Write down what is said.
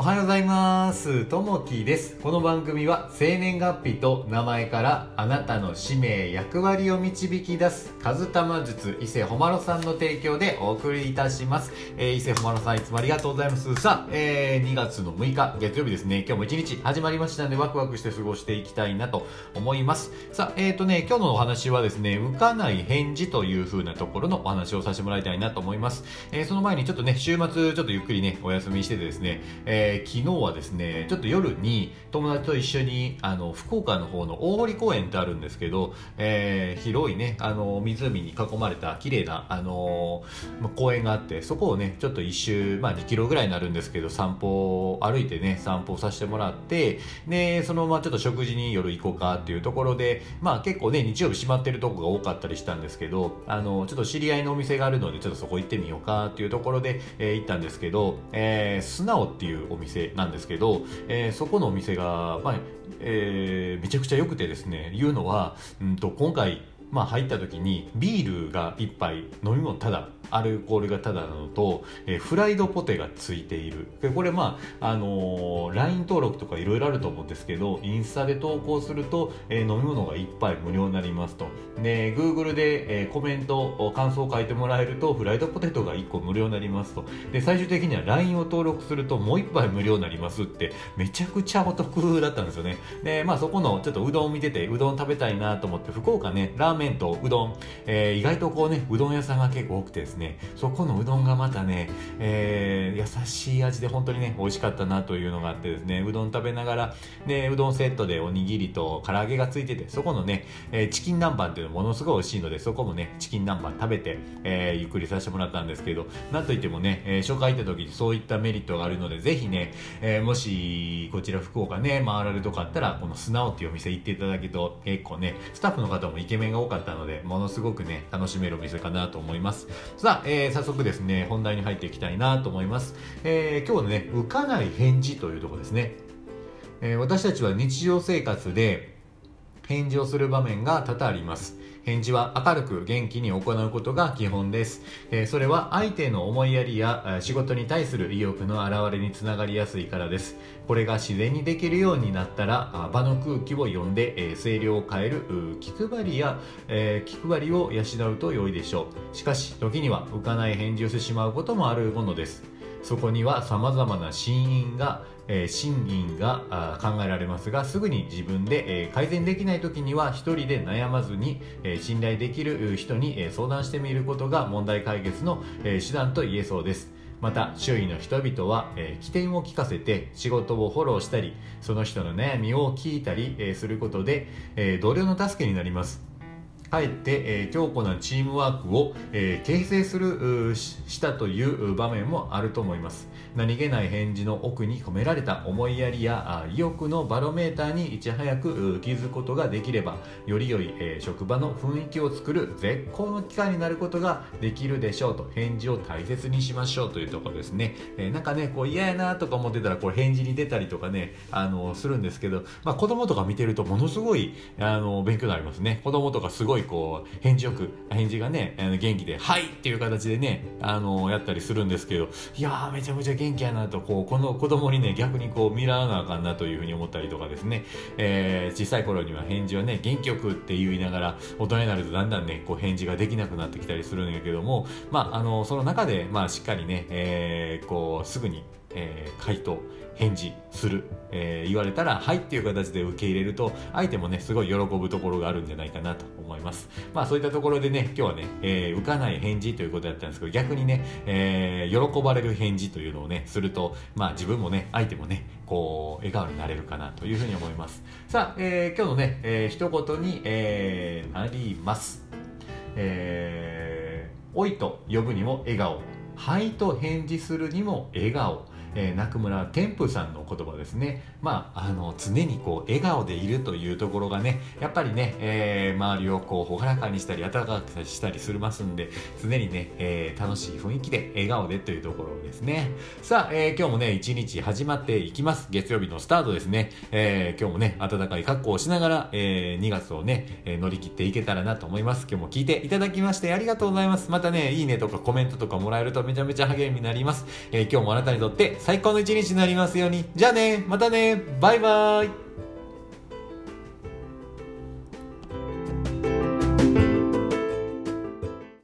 おはようございます。ともきです。この番組は生年月日と名前からあなたの使命、役割を導き出す、カズタマ術伊勢ほまろさんの提供でお送りいたします。えー、伊勢ほまろさんいつもありがとうございます。さあ、えー、2月の6日月曜日ですね。今日も一日始まりましたのでワクワクして過ごしていきたいなと思います。さあ、えーとね、今日のお話はですね、浮かない返事という風なところのお話をさせてもらいたいなと思います。えー、その前にちょっとね、週末ちょっとゆっくりね、お休みしててですね、えー昨日はですね、ちょっと夜に友達と一緒に、あの、福岡の方の大堀公園ってあるんですけど、えー広いね、あの、湖に囲まれた綺麗な、あのま公園があって、そこをね、ちょっと一周、まあ2キロぐらいになるんですけど、散歩、歩いてね、散歩させてもらって、で、そのままちょっと食事に夜行こうかっていうところで、まあ結構ね、日曜日閉まってるとこが多かったりしたんですけど、あの、ちょっと知り合いのお店があるので、ちょっとそこ行ってみようかっていうところで、えー行ったんですけど、えー、素直っていうお店なんですけど、えーそこのお店が、まあ、えーめちゃくちゃ良くてですね、言うのは、うんと、今回、まあ入った時にビールが一杯飲み物ただアルコールがただなのと、えーフライドポテがついている。でこれまああのー LINE 登録とかいろいろあると思うんですけどインスタで投稿すると、えー飲み物が一杯無料になりますと。で Google で、えーコメント感想を書いてもらえるとフライドポテトが1個無料になりますと。で最終的には LINE を登録するともう1杯無料になりますってめちゃくちゃお得だったんですよね。でまあそこのちょっとうどんを見ててうどん食べたいなと思って福岡ねラーメンとうどん、えー意外とこうねうどん屋さんが結構多くてですね。ねそこのうどんがまたね、えー優しい味で本当にね美味しかったなというのがあってですねうどん食べながらでうどんセットでおにぎりと唐揚げがついててそこのね、えーチキン南蛮っていうのものすごい美味しいのでそこもねチキン南蛮食べて、えーゆっくりさせてもらったんですけどなんといってもね、えー初回行った時にそういったメリットがあるのでぜひね、えーもしこちら福岡ね回られるとかあったらこの素直っていうお店行っていただけると結構ねスタッフの方もイケメンが多かったのでものすごくね楽しめるお店かなと思います。さ、あえー早速ですね本題に入っていきたいなと思います、えー今日のね浮かない返事というところですね、えー私たちは日常生活で返事をする場面が多々あります。返事は明るく元気に行うことが基本です、えそれは相手の思いやりや仕事に対する意欲の表れにつながりやすいからです。これが自然にできるようになったら場の空気を読んで、え声量を変える気配りや、え気配りを養うと良いでしょう。しかし時には浮かない返事をしてしまうこともあるものです。そこには様々な真因が、えー真因が考えられますがすぐに自分で、え改善できない時には一人で悩まずに、え信頼できる人に、え相談してみることが問題解決の、え手段と言えそうです。また周囲の人々は、えー起点を聞かせて仕事をフォローしたりその人の悩みを聞いたり、えすることで、え同僚の助けになります。かえって、えー強固なチームワークを、えー形成するししたという場面もあると思います。何気ない返事の奥に込められた思いやりや意欲のバロメーターにいち早く気づくことができればより良い、えー職場の雰囲気を作る絶好の機会になることができるでしょうと返事を大切にしましょうというところですね、えーなんかねこう嫌やなとか思ってたらこう返事に出たりとかねあのするんですけど、まあ、子供とか見てるとものすごいあの勉強になりますね。子供とかすごいこう返事よく返事がね元気で「はい!」っていう形でねあのやったりするんですけどいやーめちゃめちゃ元気やなとこうこの子供にね逆にこう見習わなあかんなというふうに思ったりとかですね、えー小さい頃には返事はね元気よくって言いながら大人になるとだんだんねこう返事ができなくなってきたりするんやけどもまああのその中でまあしっかりね、えーこうすぐにえー回答返事する、えー言われたら「はい」っていう形で受け入れると相手もねすごい喜ぶところがあるんじゃないかなと思います。まあそういったところでね今日はね、えー浮かない返事ということだったんですけど逆にね、えー喜ばれる返事というのをねするとまあ自分もね相手もねこう笑顔になれるかなというふうに思います。さあ、えー今日のね、えー一言に、えーなります。えー、おいと呼ぶにも笑顔。はいと返事するにも笑顔。えー、中村天風さんの言葉ですね。まあ、あの、常にこう、笑顔でいるというところがね、やっぱりね、えー周りをこう、ほがらかにしたり、温かくしたりするますんで、常にね、えー楽しい雰囲気で、笑顔でというところですね。さあ、えー今日もね、一日始まっていきます。月曜日のスタートですね。えー今日もね、暖かい格好をしながら、えー2月をね、えー乗り切っていけたらなと思います。今日も聞いていただきましてありがとうございます。またね、いいねとかコメントとかもらえるとめちゃめちゃ励みになります。えー今日もあなたにとって最高の一日になりますように。じゃあね。またね。バイバイ。